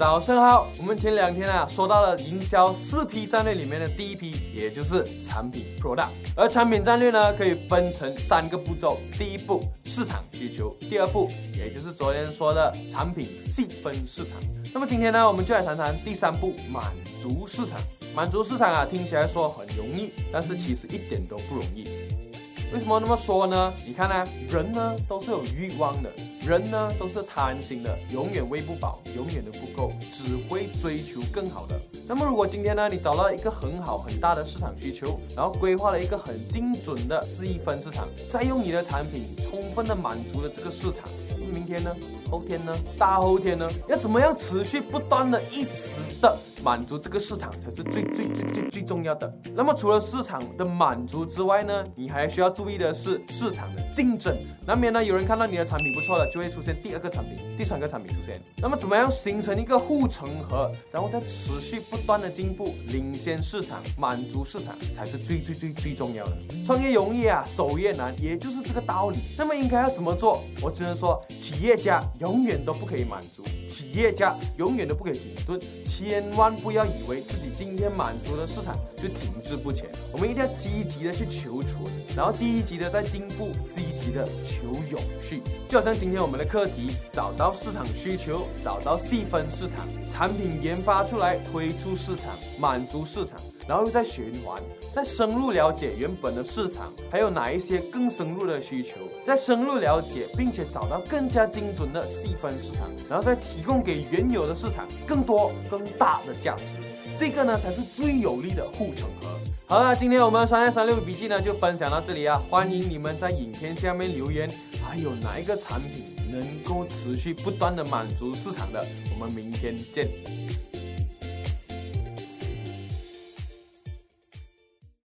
早上好，我们前两天啊说到了营销四批战略里面的第一批，也就是产品 product。而产品战略呢，可以分成三个步骤：第一步市场需求，第二步也就是昨天说的产品细分市场。那么今天呢，我们就来谈谈第三步满足市场。满足市场啊，听起来说很容易，但是其实一点都不容易。为什么那么说呢？你看呢，人呢都是有欲望的。人呢都是贪心的，永远喂不饱，永远都不够，只会追求更好的。那么如果今天呢，你找到一个很好很大的市场需求，然后规划了一个很精准的四亿分市场，再用你的产品充分的满足了这个市场，明天呢，后天呢，大后天呢，要怎么样持续不断的一直的？满足这个市场才是最最最最最重要的。那么除了市场的满足之外呢，你还需要注意的是市场的竞争。难免呢，有人看到你的产品不错了，就会出现第二个产品、第三个产品出现。那么怎么样形成一个护城河，然后再持续不断的进步，领先市场，满足市场才是最最最最重要的。创业容易啊，守业难，也就是这个道理。那么应该要怎么做？我只能说，企业家永远都不可以满足。企业家永远都不可以停顿，千万不要以为自己今天满足了市场就停滞不前。我们一定要积极的去求存，然后积极的在进步，积极的求永续。就好像今天我们的课题，找到市场需求，找到细分市场，产品研发出来，推出市场，满足市场。然后又再循环，再深入了解原本的市场，还有哪一些更深入的需求，再深入了解，并且找到更加精准的细分市场，然后再提供给原有的市场更多更大的价值。这个呢才是最有力的护城河。好了，今天我们商业三六笔记呢就分享到这里啊，欢迎你们在影片下面留言，还有哪一个产品能够持续不断的满足市场的，我们明天见。